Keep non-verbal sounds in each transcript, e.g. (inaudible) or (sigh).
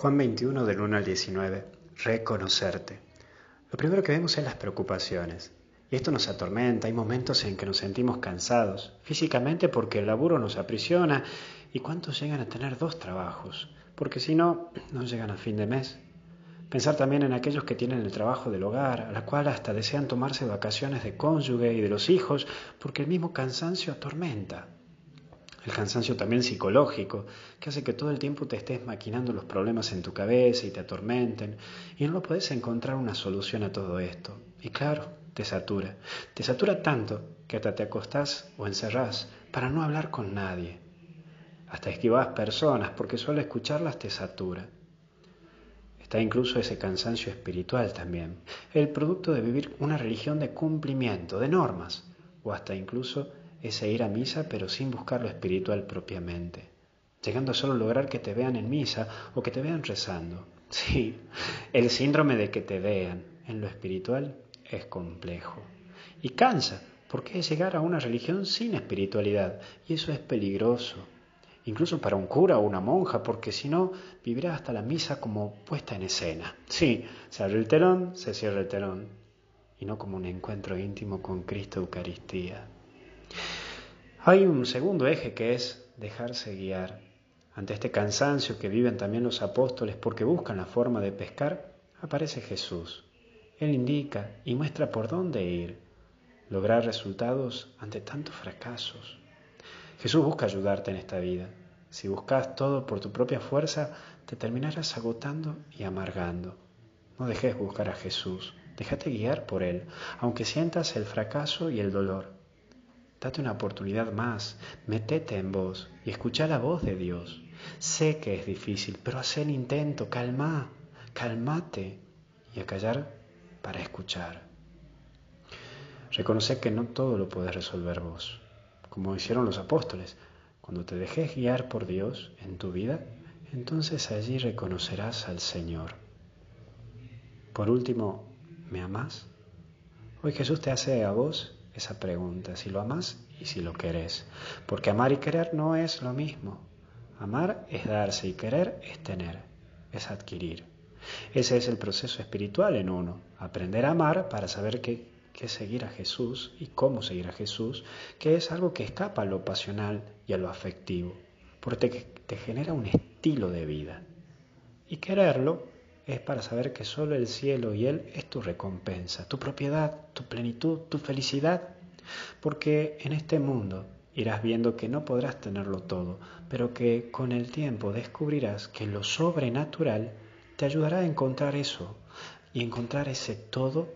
Juan 21 del 1 al 19. Reconocerte. Lo primero que vemos es las preocupaciones. Y esto nos atormenta, hay momentos en que nos sentimos cansados, físicamente porque el laburo nos aprisiona y cuántos llegan a tener dos trabajos, porque si no, no llegan a fin de mes. Pensar también en aquellos que tienen el trabajo del hogar, a la cual hasta desean tomarse vacaciones de cónyuge y de los hijos, porque el mismo cansancio atormenta. El cansancio también psicológico, que hace que todo el tiempo te estés maquinando los problemas en tu cabeza y te atormenten, y no puedes encontrar una solución a todo esto. Y claro, te satura. Te satura tanto que hasta te acostás o encerrás para no hablar con nadie. Hasta esquivas personas porque solo escucharlas te satura. Está incluso ese cansancio espiritual también, el producto de vivir una religión de cumplimiento, de normas, o hasta incluso ese ir a misa pero sin buscar lo espiritual propiamente, llegando a solo lograr que te vean en misa o que te vean rezando. (laughs) Sí, el síndrome de que te vean en lo espiritual es complejo y cansa, porque es llegar a una religión sin espiritualidad y eso es peligroso, incluso para un cura o una monja, porque si no, vivirá hasta la misa como puesta en escena. Sí, se abre el telón, se cierra el telón, y no como un encuentro íntimo con Cristo Eucaristía. Hay un segundo eje que es dejarse guiar. Ante este cansancio que viven también los apóstoles porque buscan la forma de pescar, aparece Jesús. Él indica y muestra por dónde ir, lograr resultados ante tantos fracasos. Jesús busca ayudarte en esta vida. Si buscas todo por tu propia fuerza, te terminarás agotando y amargando. No dejes buscar a Jesús, déjate guiar por Él, aunque sientas el fracaso y el dolor. Date una oportunidad más, metete en vos y escucha la voz de Dios. Sé que es difícil, pero haz el intento, calma, calmate y a callar para escuchar. Reconoce que no todo lo puedes resolver vos, como hicieron los apóstoles. Cuando te dejes guiar por Dios en tu vida, entonces allí reconocerás al Señor. Por último, ¿me amas? Hoy Jesús te hace a vos esa pregunta, si lo amas y si lo querés. Porque amar y querer no es lo mismo. Amar es darse y querer es tener, es adquirir. Ese es el proceso espiritual en uno, aprender a amar para saber qué, qué seguir a Jesús y cómo seguir a Jesús, que es algo que escapa a lo pasional y a lo afectivo, porque te, te genera un estilo de vida. Y quererlo es para saber que solo el cielo y Él es tu recompensa, tu propiedad, tu plenitud, tu felicidad. Porque en este mundo irás viendo que no podrás tenerlo todo, pero que con el tiempo descubrirás que lo sobrenatural te ayudará a encontrar eso y encontrar ese todo.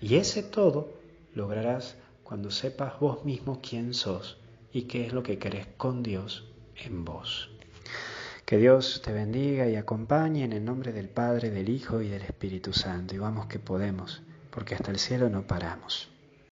Y ese todo lograrás cuando sepas vos mismo quién sos y qué es lo que querés con Dios en vos. Que Dios te bendiga y acompañe en el nombre del Padre, del Hijo y del Espíritu Santo. Y vamos que podemos, porque hasta el cielo no paramos.